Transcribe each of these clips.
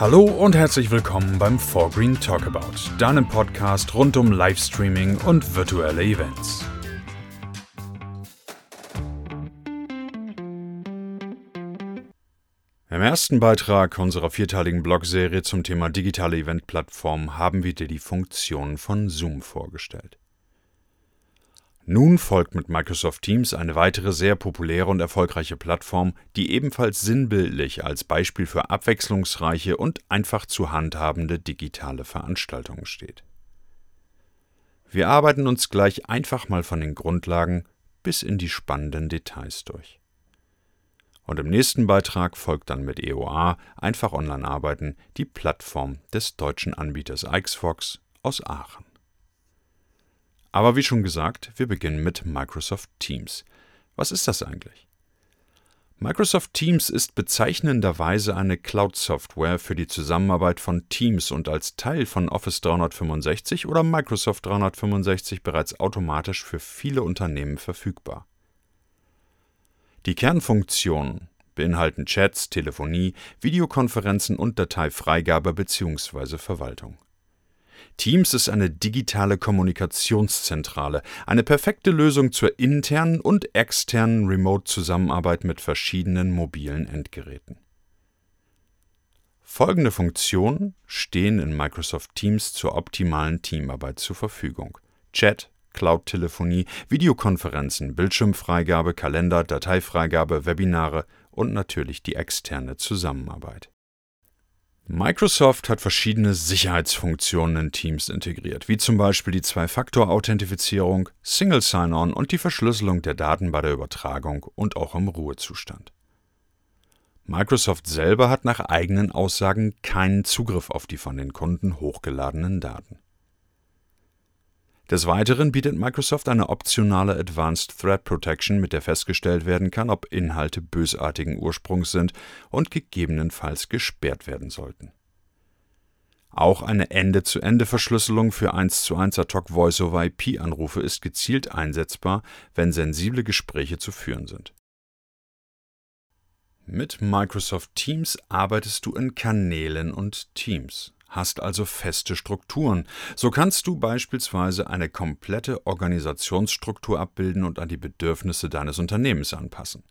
Hallo und herzlich willkommen beim Forgreen Talkabout, deinem Podcast rund um Livestreaming und virtuelle Events. Im ersten Beitrag unserer vierteiligen Blogserie zum Thema digitale Eventplattformen haben wir dir die Funktionen von Zoom vorgestellt. Nun folgt mit Microsoft Teams eine weitere sehr populäre und erfolgreiche Plattform, die ebenfalls sinnbildlich als Beispiel für abwechslungsreiche und einfach zu handhabende digitale Veranstaltungen steht. Wir arbeiten uns gleich einfach mal von den Grundlagen bis in die spannenden Details durch. Und im nächsten Beitrag folgt dann mit EOA einfach online arbeiten die Plattform des deutschen Anbieters Ixfox aus Aachen. Aber wie schon gesagt, wir beginnen mit Microsoft Teams. Was ist das eigentlich? Microsoft Teams ist bezeichnenderweise eine Cloud-Software für die Zusammenarbeit von Teams und als Teil von Office 365 oder Microsoft 365 bereits automatisch für viele Unternehmen verfügbar. Die Kernfunktionen beinhalten Chats, Telefonie, Videokonferenzen und Dateifreigabe bzw. Verwaltung. Teams ist eine digitale Kommunikationszentrale, eine perfekte Lösung zur internen und externen Remote-Zusammenarbeit mit verschiedenen mobilen Endgeräten. Folgende Funktionen stehen in Microsoft Teams zur optimalen Teamarbeit zur Verfügung. Chat, Cloud-Telefonie, Videokonferenzen, Bildschirmfreigabe, Kalender, Dateifreigabe, Webinare und natürlich die externe Zusammenarbeit. Microsoft hat verschiedene Sicherheitsfunktionen in Teams integriert, wie zum Beispiel die Zwei-Faktor-Authentifizierung, Single Sign-On und die Verschlüsselung der Daten bei der Übertragung und auch im Ruhezustand. Microsoft selber hat nach eigenen Aussagen keinen Zugriff auf die von den Kunden hochgeladenen Daten. Des Weiteren bietet Microsoft eine optionale Advanced Threat Protection, mit der festgestellt werden kann, ob Inhalte bösartigen Ursprungs sind und gegebenenfalls gesperrt werden sollten. Auch eine Ende-zu-Ende-Verschlüsselung für 1 zu 1 Ad-Hoc Voice-over-IP-Anrufe ist gezielt einsetzbar, wenn sensible Gespräche zu führen sind. Mit Microsoft Teams arbeitest du in Kanälen und Teams hast also feste Strukturen. So kannst du beispielsweise eine komplette Organisationsstruktur abbilden und an die Bedürfnisse deines Unternehmens anpassen.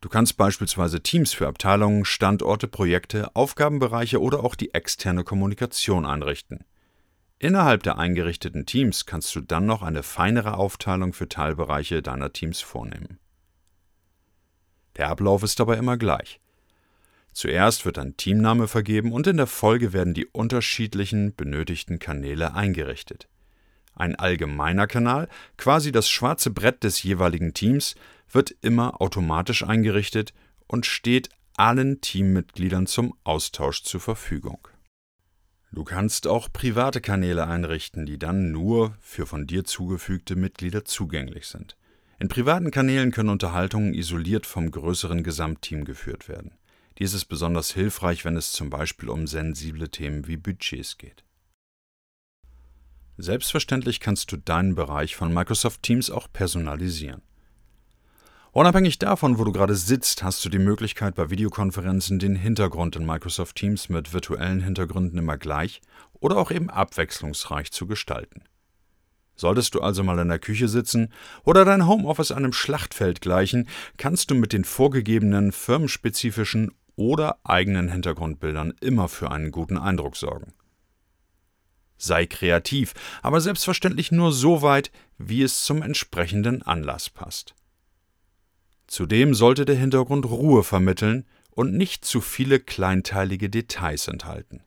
Du kannst beispielsweise Teams für Abteilungen, Standorte, Projekte, Aufgabenbereiche oder auch die externe Kommunikation einrichten. Innerhalb der eingerichteten Teams kannst du dann noch eine feinere Aufteilung für Teilbereiche deiner Teams vornehmen. Der Ablauf ist dabei immer gleich. Zuerst wird ein Teamname vergeben und in der Folge werden die unterschiedlichen benötigten Kanäle eingerichtet. Ein allgemeiner Kanal, quasi das schwarze Brett des jeweiligen Teams, wird immer automatisch eingerichtet und steht allen Teammitgliedern zum Austausch zur Verfügung. Du kannst auch private Kanäle einrichten, die dann nur für von dir zugefügte Mitglieder zugänglich sind. In privaten Kanälen können Unterhaltungen isoliert vom größeren Gesamtteam geführt werden. Dies ist besonders hilfreich, wenn es zum Beispiel um sensible Themen wie Budgets geht. Selbstverständlich kannst du deinen Bereich von Microsoft Teams auch personalisieren. Unabhängig davon, wo du gerade sitzt, hast du die Möglichkeit, bei Videokonferenzen den Hintergrund in Microsoft Teams mit virtuellen Hintergründen immer gleich oder auch eben abwechslungsreich zu gestalten. Solltest du also mal in der Küche sitzen oder dein Homeoffice einem Schlachtfeld gleichen, kannst du mit den vorgegebenen firmenspezifischen oder eigenen Hintergrundbildern immer für einen guten Eindruck sorgen. Sei kreativ, aber selbstverständlich nur so weit, wie es zum entsprechenden Anlass passt. Zudem sollte der Hintergrund Ruhe vermitteln und nicht zu viele kleinteilige Details enthalten.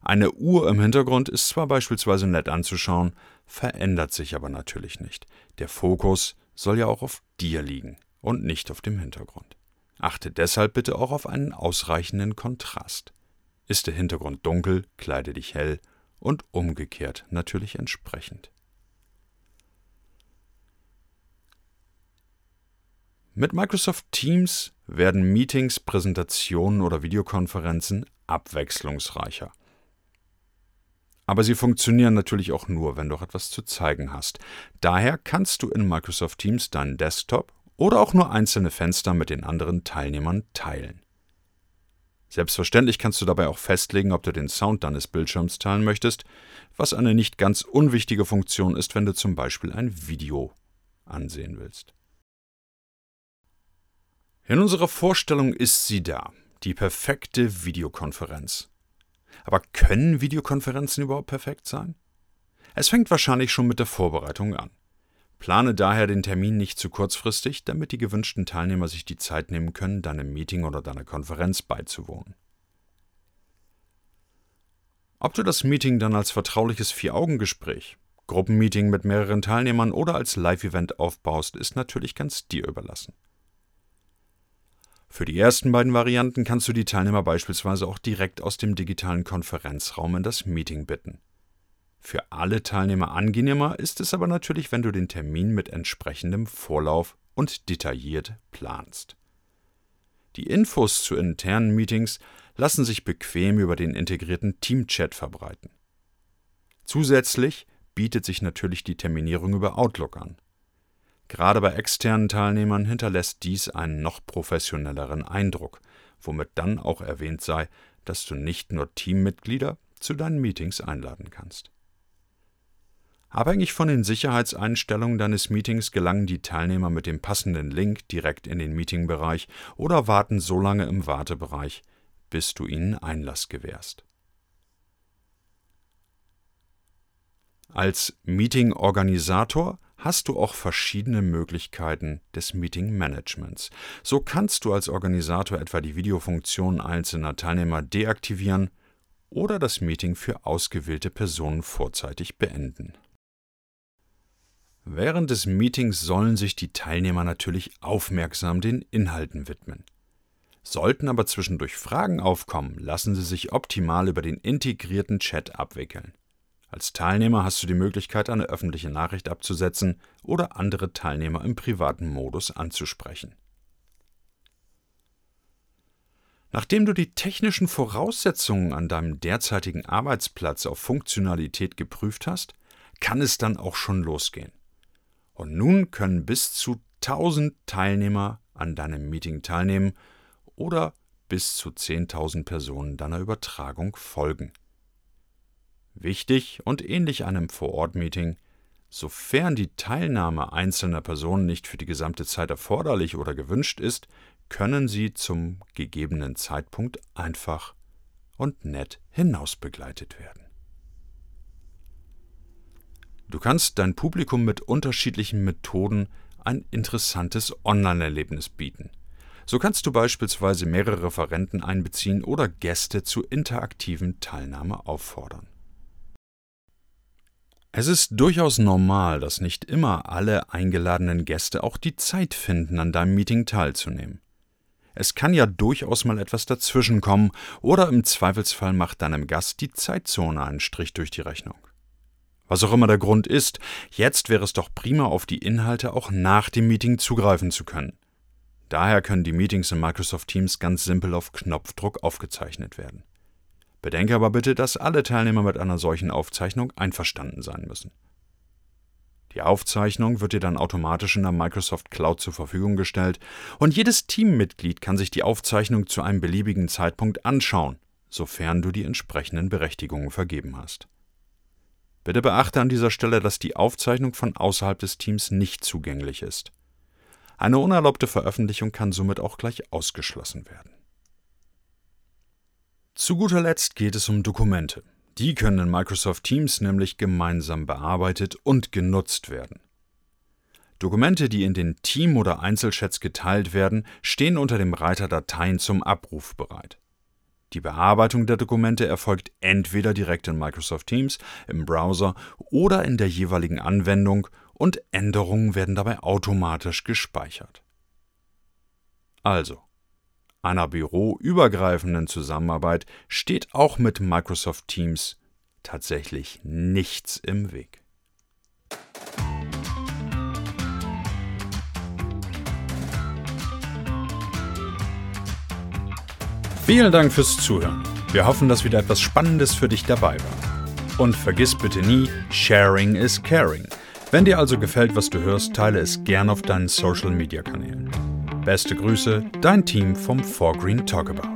Eine Uhr im Hintergrund ist zwar beispielsweise nett anzuschauen, verändert sich aber natürlich nicht. Der Fokus soll ja auch auf dir liegen und nicht auf dem Hintergrund. Achte deshalb bitte auch auf einen ausreichenden Kontrast. Ist der Hintergrund dunkel, kleide dich hell und umgekehrt natürlich entsprechend. Mit Microsoft Teams werden Meetings, Präsentationen oder Videokonferenzen abwechslungsreicher. Aber sie funktionieren natürlich auch nur, wenn du auch etwas zu zeigen hast. Daher kannst du in Microsoft Teams deinen Desktop oder auch nur einzelne Fenster mit den anderen Teilnehmern teilen. Selbstverständlich kannst du dabei auch festlegen, ob du den Sound deines Bildschirms teilen möchtest, was eine nicht ganz unwichtige Funktion ist, wenn du zum Beispiel ein Video ansehen willst. In unserer Vorstellung ist sie da, die perfekte Videokonferenz. Aber können Videokonferenzen überhaupt perfekt sein? Es fängt wahrscheinlich schon mit der Vorbereitung an. Plane daher den Termin nicht zu kurzfristig, damit die gewünschten Teilnehmer sich die Zeit nehmen können, deinem Meeting oder deiner Konferenz beizuwohnen. Ob du das Meeting dann als vertrauliches Vier-Augen-Gespräch, Gruppenmeeting mit mehreren Teilnehmern oder als Live-Event aufbaust, ist natürlich ganz dir überlassen. Für die ersten beiden Varianten kannst du die Teilnehmer beispielsweise auch direkt aus dem digitalen Konferenzraum in das Meeting bitten. Für alle Teilnehmer angenehmer ist es aber natürlich, wenn du den Termin mit entsprechendem Vorlauf und detailliert planst. Die Infos zu internen Meetings lassen sich bequem über den integrierten Teamchat verbreiten. Zusätzlich bietet sich natürlich die Terminierung über Outlook an. Gerade bei externen Teilnehmern hinterlässt dies einen noch professionelleren Eindruck, womit dann auch erwähnt sei, dass du nicht nur Teammitglieder zu deinen Meetings einladen kannst. Abhängig von den Sicherheitseinstellungen deines Meetings gelangen die Teilnehmer mit dem passenden Link direkt in den Meetingbereich oder warten so lange im Wartebereich, bis du ihnen Einlass gewährst. Als Meeting-Organisator hast du auch verschiedene Möglichkeiten des Meeting-Managements. So kannst du als Organisator etwa die Videofunktion einzelner Teilnehmer deaktivieren oder das Meeting für ausgewählte Personen vorzeitig beenden. Während des Meetings sollen sich die Teilnehmer natürlich aufmerksam den Inhalten widmen. Sollten aber zwischendurch Fragen aufkommen, lassen sie sich optimal über den integrierten Chat abwickeln. Als Teilnehmer hast du die Möglichkeit, eine öffentliche Nachricht abzusetzen oder andere Teilnehmer im privaten Modus anzusprechen. Nachdem du die technischen Voraussetzungen an deinem derzeitigen Arbeitsplatz auf Funktionalität geprüft hast, kann es dann auch schon losgehen. Und nun können bis zu 1000 Teilnehmer an deinem Meeting teilnehmen oder bis zu 10.000 Personen deiner Übertragung folgen. Wichtig und ähnlich einem Vor-Ort-Meeting, sofern die Teilnahme einzelner Personen nicht für die gesamte Zeit erforderlich oder gewünscht ist, können sie zum gegebenen Zeitpunkt einfach und nett hinausbegleitet werden. Du kannst dein Publikum mit unterschiedlichen Methoden ein interessantes Online-Erlebnis bieten. So kannst du beispielsweise mehrere Referenten einbeziehen oder Gäste zu interaktiven Teilnahme auffordern. Es ist durchaus normal, dass nicht immer alle eingeladenen Gäste auch die Zeit finden, an deinem Meeting teilzunehmen. Es kann ja durchaus mal etwas dazwischenkommen oder im Zweifelsfall macht deinem Gast die Zeitzone einen Strich durch die Rechnung. Was auch immer der Grund ist, jetzt wäre es doch prima, auf die Inhalte auch nach dem Meeting zugreifen zu können. Daher können die Meetings in Microsoft Teams ganz simpel auf Knopfdruck aufgezeichnet werden. Bedenke aber bitte, dass alle Teilnehmer mit einer solchen Aufzeichnung einverstanden sein müssen. Die Aufzeichnung wird dir dann automatisch in der Microsoft Cloud zur Verfügung gestellt und jedes Teammitglied kann sich die Aufzeichnung zu einem beliebigen Zeitpunkt anschauen, sofern du die entsprechenden Berechtigungen vergeben hast. Bitte beachte an dieser Stelle, dass die Aufzeichnung von außerhalb des Teams nicht zugänglich ist. Eine unerlaubte Veröffentlichung kann somit auch gleich ausgeschlossen werden. Zu guter Letzt geht es um Dokumente. Die können in Microsoft Teams nämlich gemeinsam bearbeitet und genutzt werden. Dokumente, die in den Team- oder Einzelchats geteilt werden, stehen unter dem Reiter Dateien zum Abruf bereit. Die Bearbeitung der Dokumente erfolgt entweder direkt in Microsoft Teams, im Browser oder in der jeweiligen Anwendung und Änderungen werden dabei automatisch gespeichert. Also, einer büroübergreifenden Zusammenarbeit steht auch mit Microsoft Teams tatsächlich nichts im Weg. Vielen Dank fürs Zuhören. Wir hoffen, dass wieder etwas Spannendes für dich dabei war. Und vergiss bitte nie, Sharing is Caring. Wenn dir also gefällt, was du hörst, teile es gern auf deinen Social Media Kanälen. Beste Grüße, dein Team vom 4Green Talkabout.